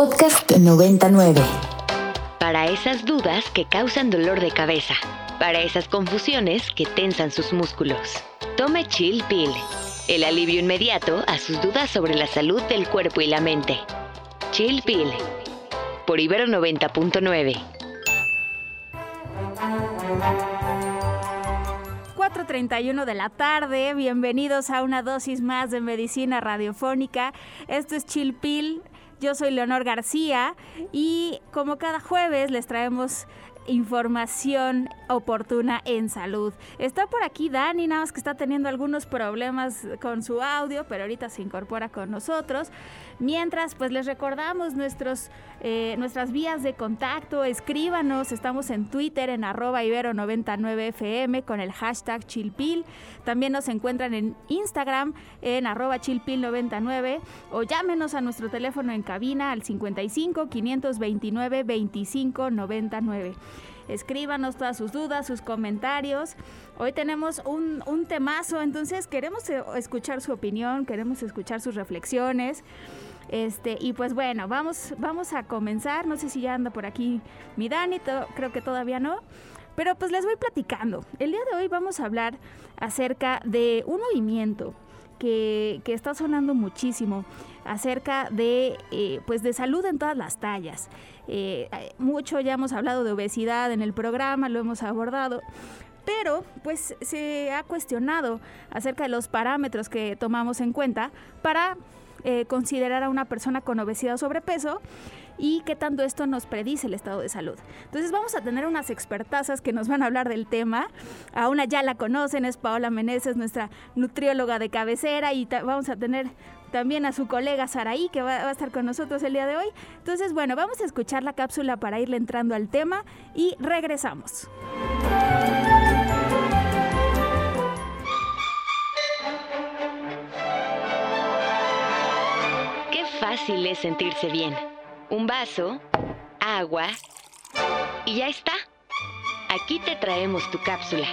Podcast 99. Para esas dudas que causan dolor de cabeza. Para esas confusiones que tensan sus músculos. Tome Chill Pill. El alivio inmediato a sus dudas sobre la salud del cuerpo y la mente. Chill Pill. Por Ibero 90.9. 4.31 de la tarde, bienvenidos a una dosis más de medicina radiofónica. Esto es Chilpil, yo soy Leonor García y como cada jueves les traemos información oportuna en salud. Está por aquí Dani, nada más que está teniendo algunos problemas con su audio, pero ahorita se incorpora con nosotros. Mientras, pues les recordamos nuestros, eh, nuestras vías de contacto, escríbanos, estamos en Twitter en arroba ibero99fm con el hashtag chilpil. También nos encuentran en Instagram en arroba chilpil99 o llámenos a nuestro teléfono en cabina al 55 529 25 99 escríbanos todas sus dudas, sus comentarios. Hoy tenemos un, un, temazo, entonces queremos eh, escuchar su opinión, queremos escuchar sus reflexiones. Este, y pues bueno, vamos, vamos a comenzar. No sé si ya anda por aquí mi Dani, creo que todavía no. Pero pues les voy platicando. El día de hoy vamos a hablar acerca de un movimiento que, que está sonando muchísimo acerca de, eh, pues de salud en todas las tallas. Eh, mucho ya hemos hablado de obesidad en el programa, lo hemos abordado, pero pues se ha cuestionado acerca de los parámetros que tomamos en cuenta para eh, considerar a una persona con obesidad o sobrepeso y qué tanto esto nos predice el estado de salud. Entonces vamos a tener unas expertazas que nos van a hablar del tema. A una ya la conocen, es Paola Meneses, nuestra nutrióloga de cabecera y vamos a tener también a su colega Saraí que va, va, a estar con nosotros el día de hoy. Entonces, bueno, vamos a escuchar la cápsula para irle entrando al tema y regresamos. fácil es sentirse bien. Un vaso, agua y ya está. Aquí te traemos tu cápsula.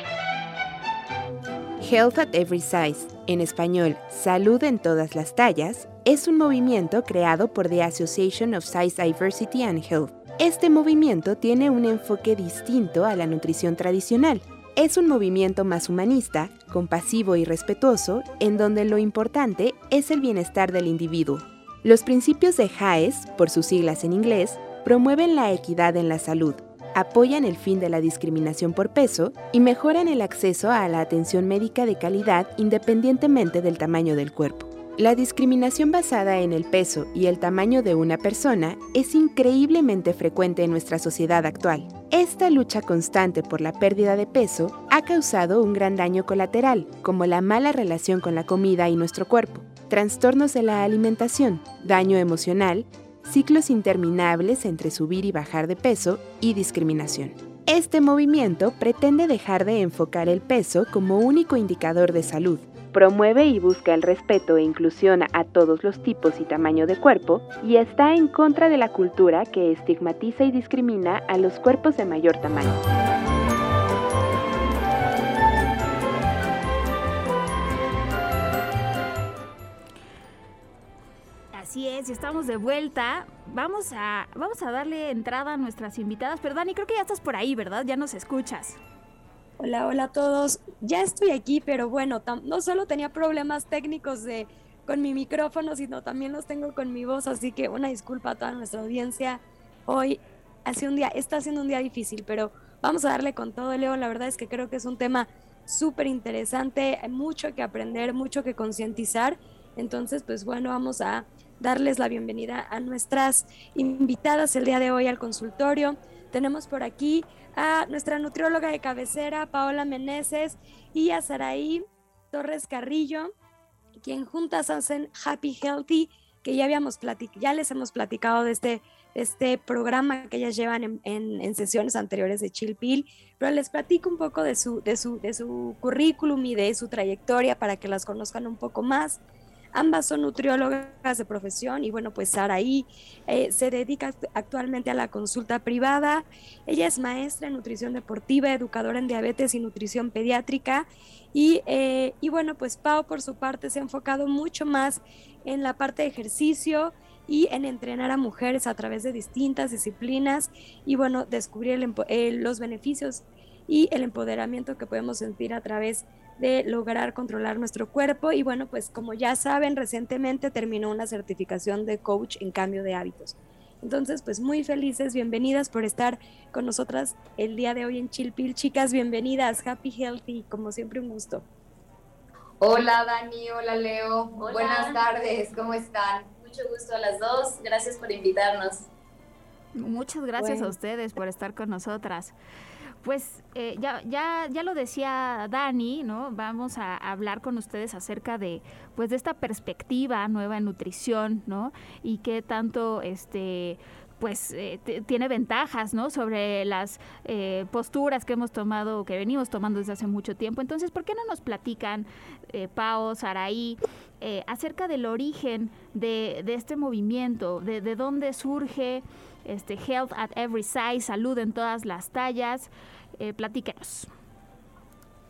Health at Every Size, en español Salud en todas las tallas, es un movimiento creado por The Association of Size Diversity and Health. Este movimiento tiene un enfoque distinto a la nutrición tradicional. Es un movimiento más humanista, compasivo y respetuoso, en donde lo importante es el bienestar del individuo. Los principios de HAES, por sus siglas en inglés, promueven la equidad en la salud, apoyan el fin de la discriminación por peso y mejoran el acceso a la atención médica de calidad independientemente del tamaño del cuerpo. La discriminación basada en el peso y el tamaño de una persona es increíblemente frecuente en nuestra sociedad actual. Esta lucha constante por la pérdida de peso ha causado un gran daño colateral, como la mala relación con la comida y nuestro cuerpo, trastornos de la alimentación, daño emocional, ciclos interminables entre subir y bajar de peso y discriminación. Este movimiento pretende dejar de enfocar el peso como único indicador de salud. Promueve y busca el respeto e inclusión a todos los tipos y tamaño de cuerpo y está en contra de la cultura que estigmatiza y discrimina a los cuerpos de mayor tamaño. Así es, estamos de vuelta. Vamos a, vamos a darle entrada a nuestras invitadas. Pero Dani, creo que ya estás por ahí, ¿verdad? Ya nos escuchas. Hola, hola a todos. Ya estoy aquí, pero bueno, no solo tenía problemas técnicos de, con mi micrófono, sino también los tengo con mi voz, así que una disculpa a toda nuestra audiencia. Hoy hace un día, está siendo un día difícil, pero vamos a darle con todo, Leo. La verdad es que creo que es un tema súper interesante, hay mucho que aprender, mucho que concientizar. Entonces, pues bueno, vamos a darles la bienvenida a nuestras invitadas el día de hoy al consultorio. Tenemos por aquí a nuestra nutrióloga de cabecera, Paola Meneses, y a Saraí Torres Carrillo, quien juntas hacen Happy Healthy, que ya, habíamos ya les hemos platicado de este, este programa que ellas llevan en, en, sesiones anteriores de Chill Pill, pero les platico un poco de su, de, su, de su currículum y de su trayectoria para que las conozcan un poco más. Ambas son nutriólogas de profesión y bueno, pues Saraí eh, se dedica actualmente a la consulta privada. Ella es maestra en nutrición deportiva, educadora en diabetes y nutrición pediátrica. Y, eh, y bueno, pues Pau por su parte se ha enfocado mucho más en la parte de ejercicio y en entrenar a mujeres a través de distintas disciplinas y bueno, descubrir los beneficios y el empoderamiento que podemos sentir a través de lograr controlar nuestro cuerpo. Y bueno, pues como ya saben, recientemente terminó una certificación de coach en cambio de hábitos. Entonces, pues muy felices, bienvenidas por estar con nosotras el día de hoy en Chilpil. Chicas, bienvenidas, happy, healthy, como siempre un gusto. Hola Dani, hola Leo, buenas tardes, ¿cómo están? Mucho gusto a las dos, gracias por invitarnos. Muchas gracias a ustedes por estar con nosotras. Pues eh, ya, ya, ya lo decía Dani, ¿no? Vamos a hablar con ustedes acerca de, pues, de esta perspectiva nueva en nutrición, ¿no? Y qué tanto, este, pues eh, tiene ventajas, ¿no? Sobre las eh, posturas que hemos tomado, que venimos tomando desde hace mucho tiempo. Entonces, ¿por qué no nos platican, eh, Pao, Saraí, acerca del origen de, de este movimiento, de, de, dónde surge este Health at Every Size, salud en todas las tallas? Platíquenos.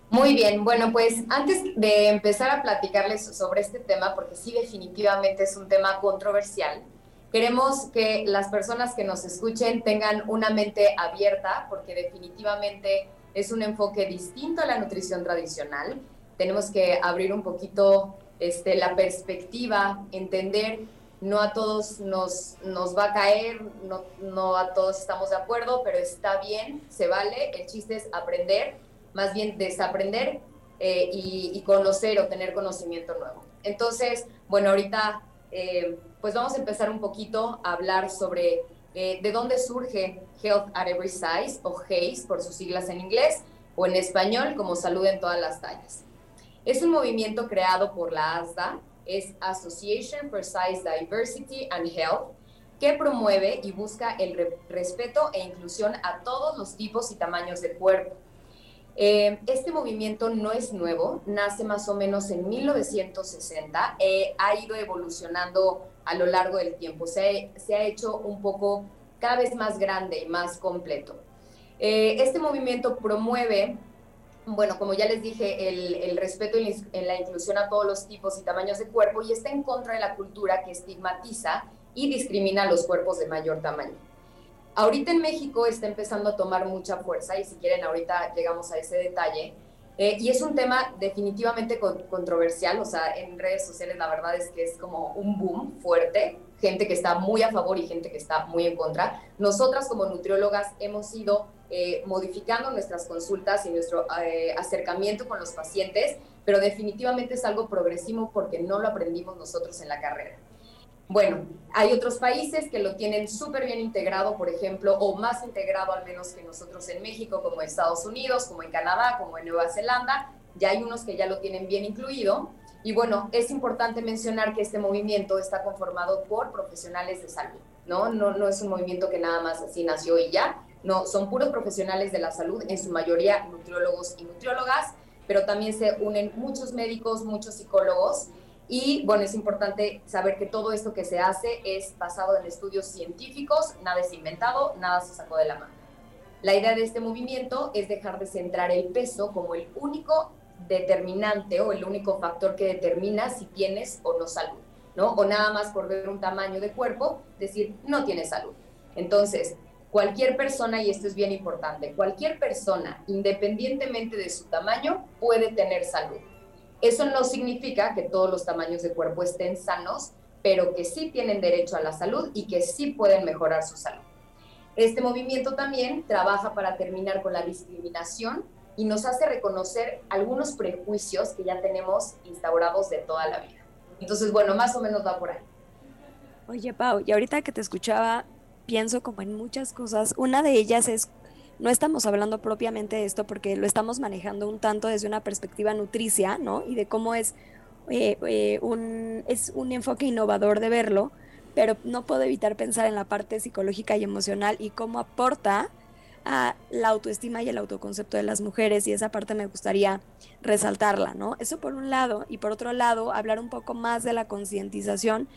Muy bien, bueno, pues antes de empezar a platicarles sobre este tema, porque sí definitivamente es un tema controversial, Queremos que las personas que nos escuchen tengan una mente abierta porque definitivamente es un enfoque distinto a la nutrición tradicional. Tenemos que abrir un poquito este, la perspectiva, entender, no a todos nos, nos va a caer, no, no a todos estamos de acuerdo, pero está bien, se vale. El chiste es aprender, más bien desaprender eh, y, conocer o tener conocimiento nuevo. Entonces, bueno, ahorita eh, pues vamos a empezar un poquito a hablar sobre eh, de dónde surge Health at Every Size o HACE por sus siglas en inglés o en español como Salud en todas las tallas. Es un movimiento creado por la ASDA, es Association for Size Diversity and Health, que promueve y busca el respeto e inclusión a todos los tipos y tamaños de cuerpo eh, este movimiento no es nuevo, nace más o menos en 1960, eh, ha ido evolucionando a lo largo del tiempo, se, ha hecho un poco cada vez más grande y más completo. Eh, este movimiento promueve, bueno, como ya les dije, el, respeto y la inclusión a todos los tipos y tamaños de cuerpo y está en contra de la cultura que estigmatiza y discrimina a los cuerpos de mayor tamaño. Ahorita en México está empezando a tomar mucha fuerza y si quieren ahorita llegamos a ese detalle. Eh, y es un tema definitivamente controversial, o sea, en redes sociales la verdad es que es como un boom fuerte, gente que está muy a favor y gente que está muy en contra. Nosotras como nutriólogas hemos ido eh, modificando nuestras consultas y nuestro eh, acercamiento con los pacientes, pero definitivamente es algo progresivo porque no lo aprendimos nosotros en la carrera. Bueno, hay otros países que lo tienen súper bien integrado, por ejemplo, o más integrado al menos que nosotros en México, como en Estados Unidos, como en Canadá, como en Nueva Zelanda. Ya hay unos que ya lo tienen bien incluido. Y bueno, es importante mencionar que este movimiento está conformado por profesionales de salud, ¿no? No, no es un movimiento que nada más así nació y ya. No, son puros profesionales de la salud, en su mayoría nutriólogos y nutriólogas, pero también se unen muchos médicos, muchos psicólogos y bueno, es importante saber que todo esto que se hace es basado en estudios científicos, nada es inventado, nada se sacó de la mano. La idea de este movimiento es dejar de centrar el peso como el único determinante o el único factor que determina si tienes o no salud, ¿no? O nada más por ver un tamaño de cuerpo, decir no tienes salud. Entonces, cualquier persona, y esto es bien importante, cualquier persona, independientemente de su tamaño, puede tener salud. Eso no significa que todos los tamaños de cuerpo estén sanos, pero que sí tienen derecho a la salud y que sí pueden mejorar su salud. Este movimiento también trabaja para terminar con la discriminación y nos hace reconocer algunos prejuicios que ya tenemos instaurados de toda la vida. Entonces, bueno, más o menos va por ahí. Oye, Pau, y ahorita que te escuchaba, pienso como en muchas cosas. Una de ellas es no estamos hablando propiamente de esto porque lo estamos manejando un tanto desde una perspectiva nutricia, ¿no? Y de cómo es, eh, eh, un, es un enfoque innovador de verlo, pero no puedo evitar pensar en la parte psicológica y emocional y cómo aporta a la autoestima y el autoconcepto de las mujeres y esa parte me gustaría resaltarla, ¿no? Eso por un lado y por otro lado hablar un poco más de la concientización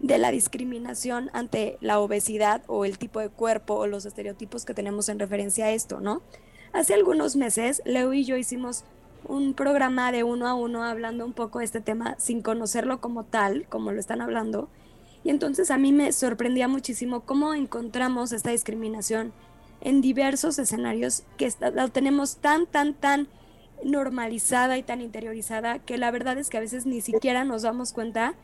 de la discriminación ante la obesidad o el tipo de cuerpo o los estereotipos que tenemos en referencia a esto, ¿no? Hace algunos meses, Leo y yo hicimos un programa de uno a uno hablando un poco de este tema sin conocerlo como tal, como lo están hablando, Y entonces a mí me sorprendía muchísimo cómo encontramos esta discriminación en diversos escenarios que la tenemos tan, tan, tan normalizada y tan interiorizada que la verdad es que a veces ni siquiera nos damos cuenta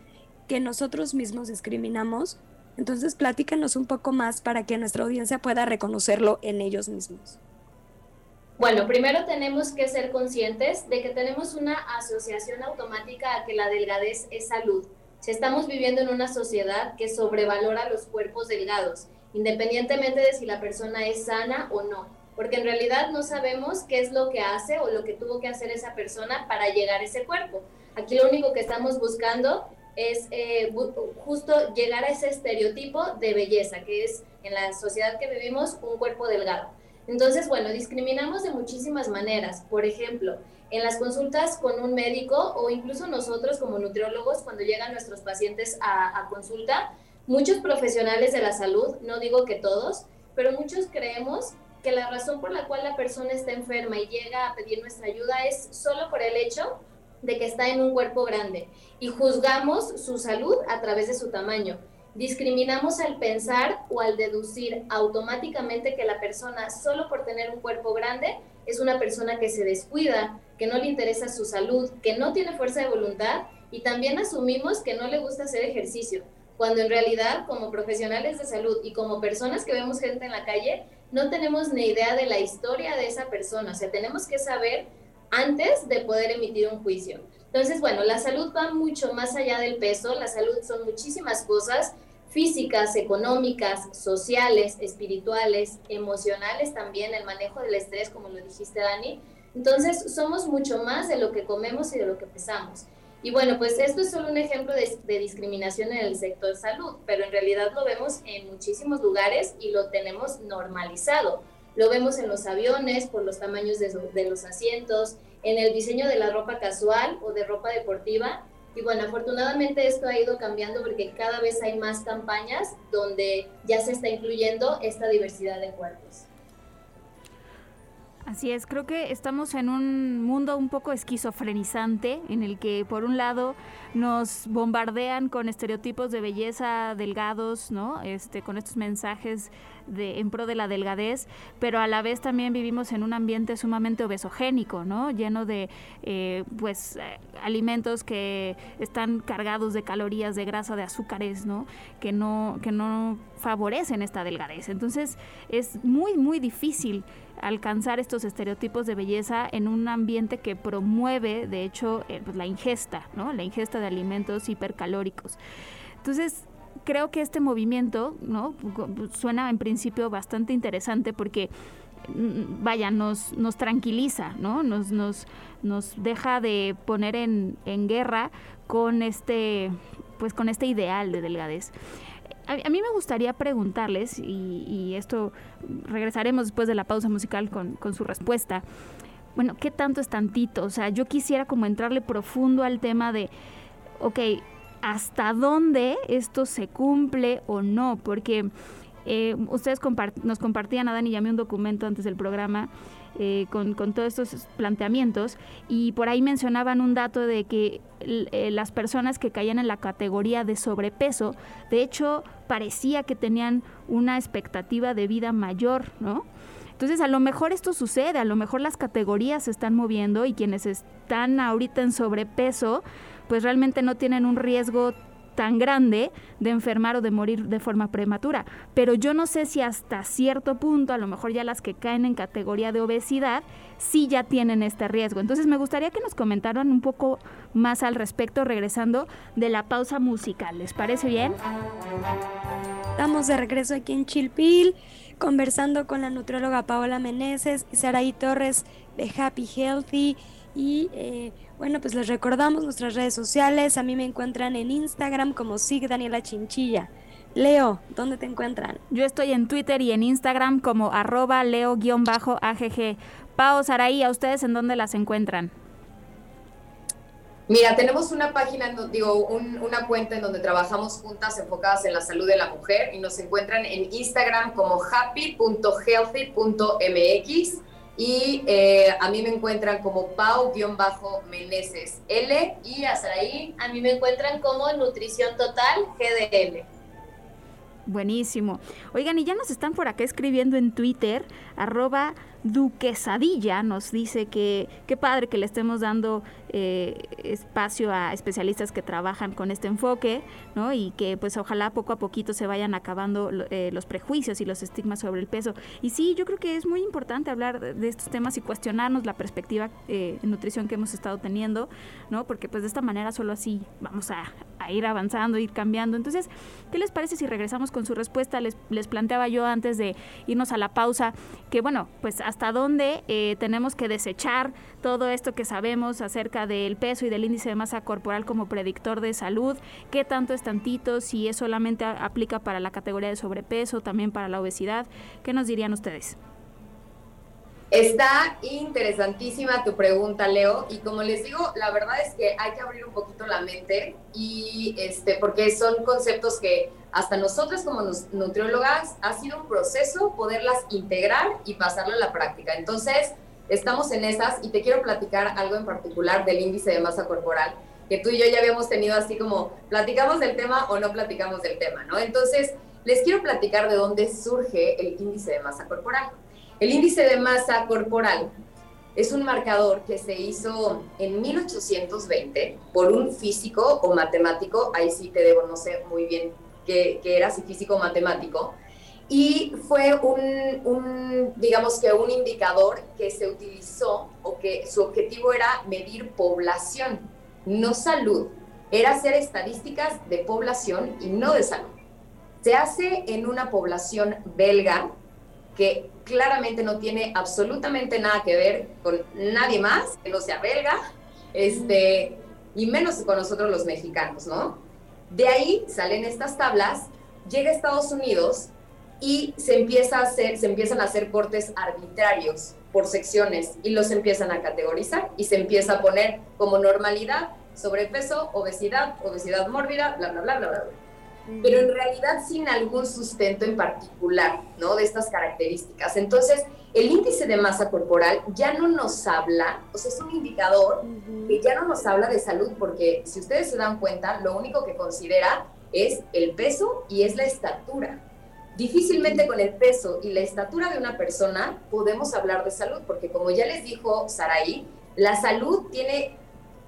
que nosotros mismos discriminamos. Entonces platícanos un poco más para que nuestra audiencia pueda reconocerlo en ellos mismos. Bueno, primero tenemos que ser conscientes de que tenemos una asociación automática a que la delgadez es salud. Si estamos viviendo en una sociedad que sobrevalora los cuerpos delgados, independientemente de si la persona es sana o no, porque en realidad no sabemos qué es lo que hace o lo que tuvo que hacer esa persona para llegar a ese cuerpo. Aquí lo único que estamos buscando es eh, justo llegar a ese estereotipo de belleza, que es en la sociedad que vivimos un cuerpo delgado. Entonces, bueno, discriminamos de muchísimas maneras. Por ejemplo, en las consultas con un médico o incluso nosotros como nutriólogos, cuando llegan nuestros pacientes a, a consulta, muchos profesionales de la salud, no digo que todos, pero muchos creemos que la razón por la cual la persona está enferma y llega a pedir nuestra ayuda es solo por el hecho de que está en un cuerpo grande y juzgamos su salud a través de su tamaño. Discriminamos al pensar o al deducir automáticamente que la persona solo por tener un cuerpo grande es una persona que se descuida, que no le interesa su salud, que no tiene fuerza de voluntad y también asumimos que no le gusta hacer ejercicio, cuando en realidad como profesionales de salud y como personas que vemos gente en la calle, no tenemos ni idea de la historia de esa persona, o sea, tenemos que saber antes de poder emitir un juicio. Entonces, bueno, la salud va mucho más allá del peso, la salud son muchísimas cosas físicas, económicas, sociales, espirituales, emocionales también, el manejo del estrés, como lo dijiste, Dani. Entonces, somos mucho más de lo que comemos y de lo que pesamos. Y bueno, pues esto es solo un ejemplo de, discriminación en el sector salud, pero en realidad lo vemos en muchísimos lugares y lo tenemos normalizado. Lo vemos en los aviones por los tamaños de, de los asientos, en el diseño de la ropa casual o de ropa deportiva y bueno, afortunadamente esto ha ido cambiando porque cada vez hay más campañas donde ya se está incluyendo esta diversidad de cuerpos. Así es, creo que estamos en un mundo un poco esquizofrenizante en el que por un lado nos bombardean con estereotipos de belleza delgados, ¿no? Este, con estos mensajes de, en pro de la delgadez, pero a la vez también vivimos en un ambiente sumamente obesogénico, ¿no? Lleno de eh, pues eh, alimentos que están cargados de calorías, de grasa, de azúcares, ¿no? Que no, que no favorecen esta delgadez. Entonces es muy, muy difícil alcanzar estos estereotipos de belleza en un ambiente que promueve, de hecho, eh, pues, la ingesta, ¿no? La ingesta de alimentos hipercalóricos. Entonces, creo que este movimiento, ¿no? Suena en principio bastante interesante porque mm, vaya, nos, nos tranquiliza, ¿no? Nos, nos, nos deja de poner en, en guerra con este, pues con este ideal de delgadez a, mí me gustaría preguntarles, y, esto regresaremos después de la pausa musical con, su respuesta, bueno, ¿qué tanto es tantito? O sea, yo quisiera como entrarle profundo al tema de, ok, ¿hasta dónde esto se cumple o no? Porque eh, ustedes nos compartían a Dani y mí un documento antes del programa eh, con, todos estos planteamientos y por ahí mencionaban un dato de que eh, las personas que caían en la categoría de sobrepeso, de hecho parecía que tenían una expectativa de vida mayor, ¿no? Entonces, a lo mejor esto sucede, a lo mejor las categorías se están moviendo y quienes están ahorita en sobrepeso, pues realmente no tienen un riesgo tan grande de enfermar o de morir de forma prematura. Pero yo no sé si hasta cierto punto, a lo mejor ya las que caen en categoría de obesidad, sí ya tienen este riesgo. Entonces me gustaría que nos comentaran un poco más al respecto, regresando de la pausa musical. ¿Les parece bien? Estamos de regreso aquí en Chilpil, conversando con la nutrióloga Paola Meneses y Saraí Torres de Happy Healthy. Y eh, bueno, pues les recordamos nuestras redes sociales. A mí me encuentran en Instagram como Sig Daniela Chinchilla. Leo, ¿dónde te encuentran? Yo estoy en Twitter y en Instagram como arroba leo-agg. Pao, Saraí, ¿a ustedes en dónde las encuentran? Mira, tenemos una página, digo, una cuenta en donde trabajamos juntas enfocadas en la salud de la mujer y nos encuentran en Instagram como happy.healthy.mx Y eh, a mí me encuentran como Pau-Meneses L. Y a Saraí, a mí me encuentran como Nutrición Total GDL. Buenísimo. Oigan, y ya nos están por acá escribiendo en Twitter, arroba Duquesadilla nos dice que qué padre que le estemos dando eh, espacio a especialistas que trabajan con este enfoque, ¿no? Y que pues ojalá poco a poquito se vayan acabando eh, los prejuicios y los estigmas sobre el peso. Y sí, yo creo que es muy importante hablar de, estos temas y cuestionarnos la perspectiva eh, en nutrición que hemos estado teniendo, ¿no? Porque pues de esta manera solo así vamos a, ir avanzando, ir cambiando. Entonces, ¿qué les parece si regresamos con su respuesta? Les, les planteaba yo antes de irnos a la pausa que bueno, pues hasta dónde tenemos que desechar todo esto que sabemos acerca del peso y del índice de masa corporal como predictor de salud, qué tanto es tantito, si es solamente aplica para la categoría de sobrepeso, también para la obesidad, ¿qué nos dirían ustedes? Está interesantísima tu pregunta, Leo, y como les digo, la verdad es que hay que abrir un poquito la mente y este porque son conceptos que hasta nosotros como nutriólogas ha sido un proceso poderlas integrar y pasarlo a la práctica. Entonces, estamos en esas y te quiero platicar algo en particular del índice de masa corporal, que tú y yo ya habíamos tenido así como, platicamos del tema o no platicamos del tema, ¿no? Entonces, les quiero platicar de dónde surge el índice de masa corporal. El índice de masa corporal es un marcador que se hizo en 1820 por un físico o matemático, ahí sí te debo, no sé muy bien qué, era, si físico o matemático, y fue un, digamos que un indicador que se utilizó o que su objetivo era medir población, no salud. Era hacer estadísticas de población y no de salud. Se hace en una población belga que claramente no tiene absolutamente nada que ver con nadie más que no sea belga, este, y menos con nosotros los mexicanos, ¿no? De ahí salen estas tablas, llega a Estados Unidos y se, empieza a hacer, se empiezan a hacer cortes arbitrarios por secciones y los empiezan a categorizar y se empieza a poner como normalidad sobrepeso, obesidad, obesidad mórbida, bla, bla, bla, bla, bla. Pero en realidad sin algún sustento en particular, ¿no? De estas características. Entonces, el índice de masa corporal ya no nos habla, o sea, es un indicador que ya no nos habla de salud, porque si ustedes se dan cuenta, lo único que considera es el peso y es la estatura. Difícilmente con el peso y la estatura de una persona podemos hablar de salud, porque como ya les dijo Saraí, la salud tiene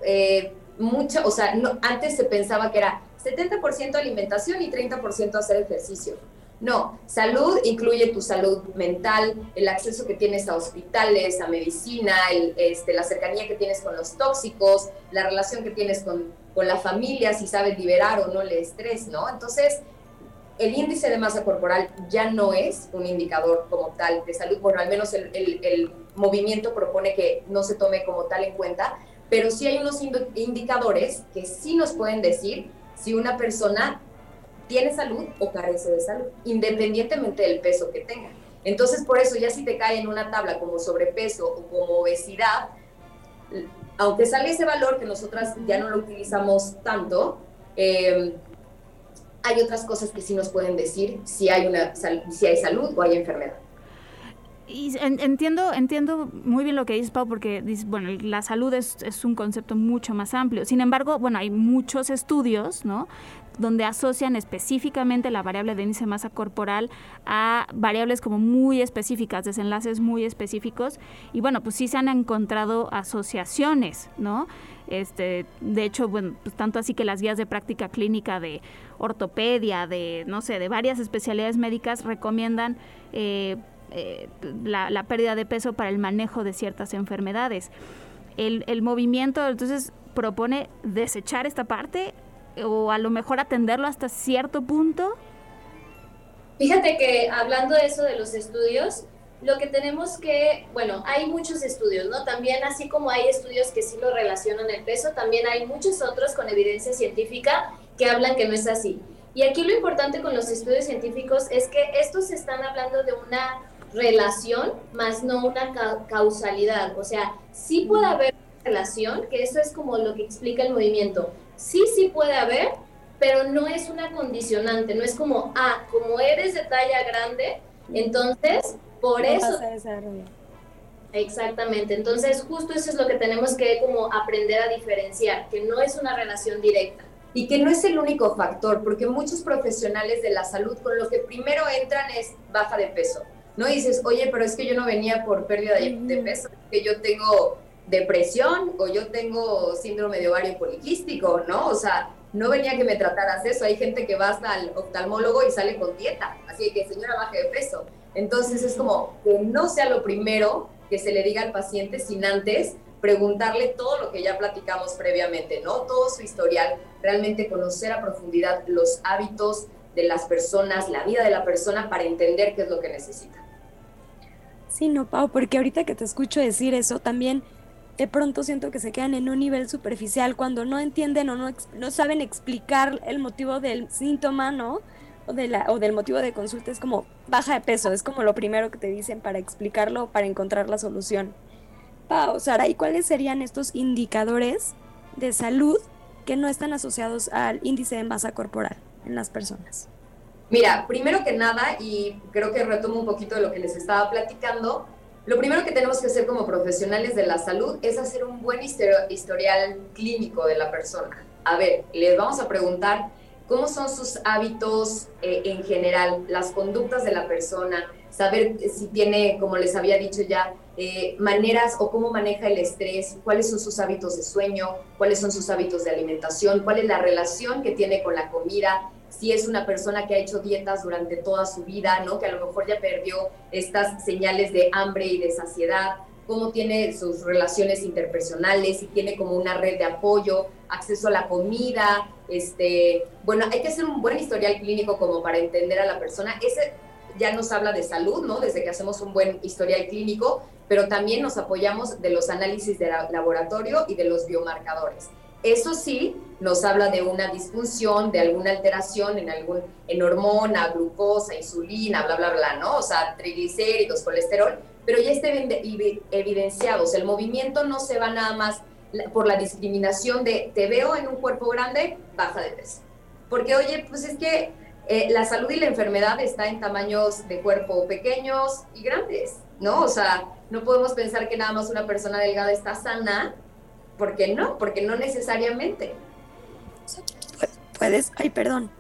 eh, mucha, o sea, no, antes se pensaba que era 70% alimentación y 30% hacer ejercicio. No, salud incluye tu salud mental, el acceso que tienes a hospitales, a medicina, este, la cercanía que tienes con los tóxicos, la relación que tienes con, con la familia, si sabes liberar o no el estrés, ¿no? Entonces, el índice de masa corporal ya no es un indicador como tal de salud, bueno, al menos el, movimiento propone que no se tome como tal en cuenta, pero sí hay unos indicadores que sí nos pueden decir si una persona tiene salud o carece de salud, independientemente del peso que tenga. Entonces, por eso ya si te cae en una tabla como sobrepeso o como obesidad, aunque sale ese valor que nosotras ya no lo utilizamos tanto, eh, hay otras cosas que sí nos pueden decir si hay, una, si hay salud o hay enfermedad. Y entiendo, entiendo muy bien lo que dices, Pau, porque bueno, la salud es, es, un concepto mucho más amplio. Sin embargo, bueno, hay muchos estudios, ¿no? donde asocian específicamente la variable de índice de masa corporal a variables como muy específicas, desenlaces muy específicos. Y bueno, pues sí se han encontrado asociaciones, ¿no? Este, de hecho, bueno, pues tanto así que las guías de práctica clínica de ortopedia, de, no sé, de varias especialidades médicas recomiendan eh, eh, la, pérdida de peso para el manejo de ciertas enfermedades. El, el movimiento, entonces, propone desechar esta parte o a lo mejor atenderlo hasta cierto punto. Fíjate que hablando de eso de los estudios, lo que tenemos que, bueno, hay muchos estudios, ¿no? También así como hay estudios que sí lo relacionan el peso, también hay muchos otros con evidencia científica que hablan que no es así. Y aquí lo importante con los estudios científicos es que estos están hablando de una relación, más no una causalidad. O sea, sí puede haber relación, que eso es como lo que explica el movimiento. Sí, sí puede haber, pero no es una condicionante, no es como, ah, como eres de talla grande, entonces por eso. Exactamente, entonces justo eso es lo que tenemos que como aprender a diferenciar, que no es una relación directa. Y que no es el único factor, porque muchos profesionales de la salud con lo que primero entran es baja de peso. No dices, oye, pero es que yo no venía por pérdida de, peso, que yo tengo depresión o yo tengo síndrome de ovario poliquístico, ¿no? O sea, no venía que me trataras eso. Hay gente que va hasta el oftalmólogo y sale con dieta, así que señora baje de peso. Entonces es como que no sea lo primero que se le diga al paciente sin antes preguntarle todo lo que ya platicamos previamente, ¿no? Todo su historial, realmente conocer a profundidad los hábitos de las personas, la vida de la persona para entender qué es lo que necesita. Sí, no, Pau, porque ahorita que te escucho decir eso, también de pronto siento que se quedan en un nivel superficial cuando no entienden o no, no saben explicar el motivo del síntoma, ¿no? O, de la, o del motivo de consulta, es como baja de peso, es como lo primero que te dicen para explicarlo, para encontrar la solución. Pau, Sara, ¿y cuáles serían estos indicadores de salud que no están asociados al índice de masa corporal en las personas? Mira, primero que nada, y creo que retomo un poquito de lo que les estaba platicando, lo primero que tenemos que hacer como profesionales de la salud es hacer un buen historial clínico de la persona. A ver, les vamos a preguntar cómo son sus hábitos eh, en general, las conductas de la persona, saber si tiene, como les había dicho ya, eh, maneras o cómo maneja el estrés, cuáles son sus hábitos de sueño, cuáles son sus hábitos de alimentación, cuál es la relación que tiene con la comida, si es una persona que ha hecho dietas durante toda su vida, ¿no? Que a lo mejor ya perdió estas señales de hambre y de saciedad, cómo tiene sus relaciones interpersonales, si tiene como una red de apoyo, acceso a la comida, este, bueno, hay que hacer un buen historial clínico como para entender a la persona. Ese ya nos habla de salud, ¿no? Desde que hacemos un buen historial clínico, pero también nos apoyamos de los análisis de laboratorio y de los biomarcadores. Eso sí, nos habla de una disfunción, de alguna alteración en algún en hormona, glucosa, insulina, bla, bla, bla, ¿no? O sea, triglicéridos, colesterol, pero ya está evidenciado. O sea, el movimiento no se va nada más por la discriminación de te veo en un cuerpo grande, baja de peso. Porque, oye, pues es que eh, la salud y la enfermedad está en tamaños de cuerpo pequeños y grandes, ¿no? O sea, no podemos pensar que nada más una persona delgada está sana ¿Por qué no? Porque no necesariamente. Puedes, ay, perdón.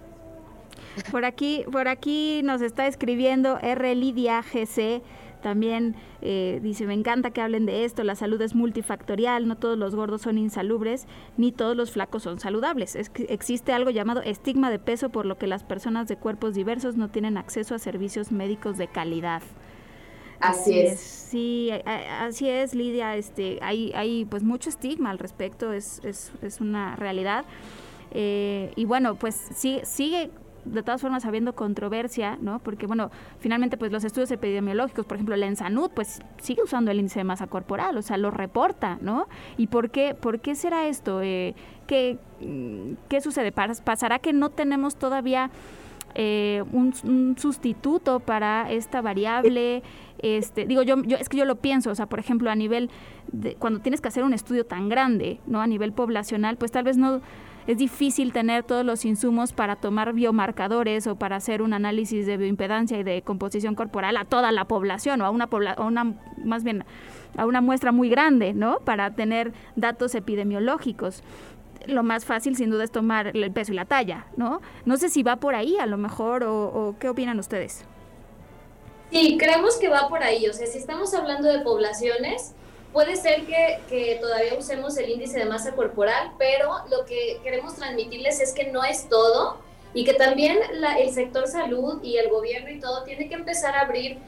Por aquí, por aquí nos está escribiendo R. Lidia GC. También eh, dice, me encanta que hablen de esto, la salud es multifactorial, no todos los gordos son insalubres, ni todos los flacos son saludables. Es que existe algo llamado estigma de peso por lo que las personas de cuerpos diversos no tienen acceso a servicios médicos de calidad. Así, es. Sí, así es, Lidia. Este, hay, hay pues mucho estigma al respecto, es, es, es una realidad. Eh, y bueno, pues sí, sigue de todas formas habiendo controversia, ¿no? Porque bueno, finalmente pues los estudios epidemiológicos, por ejemplo, la ENSANUD, pues sigue usando el índice de masa corporal, o sea, lo reporta, ¿no? ¿Y por qué, por qué será esto? Eh, ¿qué, ¿Qué sucede? ¿Pasará que no tenemos todavía eh, un, sustituto para esta variable. Este, digo, yo, yo, es que yo lo pienso, o sea, por ejemplo, a nivel de, cuando tienes que hacer un estudio tan grande, ¿no? A nivel poblacional, pues tal vez no es difícil tener todos los insumos para tomar biomarcadores o para hacer un análisis de bioimpedancia y de composición corporal a toda la población o a una, pobla o una más bien a una muestra muy grande, ¿no? Para tener datos epidemiológicos lo más fácil sin duda es tomar el peso y la talla, ¿no? No sé si va por ahí a lo mejor o, qué opinan ustedes. Sí, creemos que va por ahí. O sea, si estamos hablando de poblaciones, puede ser que, que, todavía usemos el índice de masa corporal, pero lo que queremos transmitirles es que no es todo y que también el sector salud y el gobierno y todo tiene que empezar a abrir,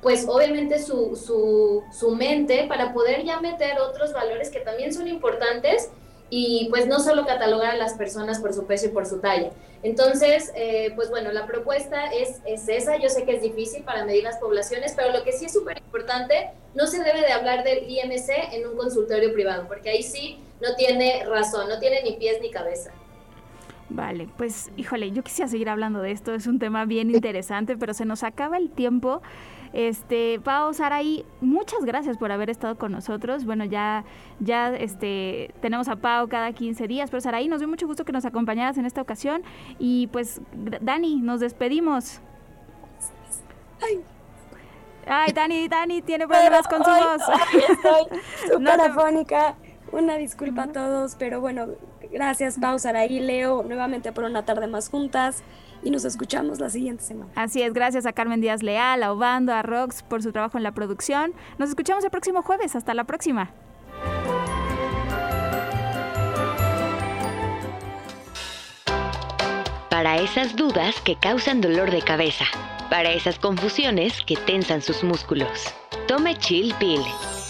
pues obviamente su, su, su mente para poder ya meter otros valores que también son importantes y pues no solo catalogar a las personas por su peso y por su talla. Entonces, eh, pues bueno, la propuesta es, es esa, yo sé que es difícil para medir las poblaciones, pero lo que sí es súper importante, no se debe de hablar del IMC en un consultorio privado, porque ahí sí no tiene razón, no tiene ni pies ni cabeza. Vale, pues híjole, yo quisiera seguir hablando de esto, es un tema bien interesante, pero se nos acaba el tiempo. Este, Pau, Saraí, muchas gracias por haber estado con nosotros. Bueno, ya, ya este, tenemos a Pau cada 15 días, pero Saraí, nos dio mucho gusto que nos acompañaras en esta ocasión. Y pues, Dani, nos despedimos. Ay, Dani, Dani tiene problemas con su voz. estoy súper afónica. Una disculpa a todos, pero bueno, gracias Pau, y Leo, nuevamente por una tarde más juntas y nos escuchamos la siguiente semana. Así es, gracias a Carmen Díaz Leal, a Obando, a Rox por su trabajo en la producción. Nos escuchamos el próximo jueves. Hasta la próxima. Para esas dudas que causan dolor de cabeza. Para esas confusiones que tensan sus músculos. Tome Chill Pill.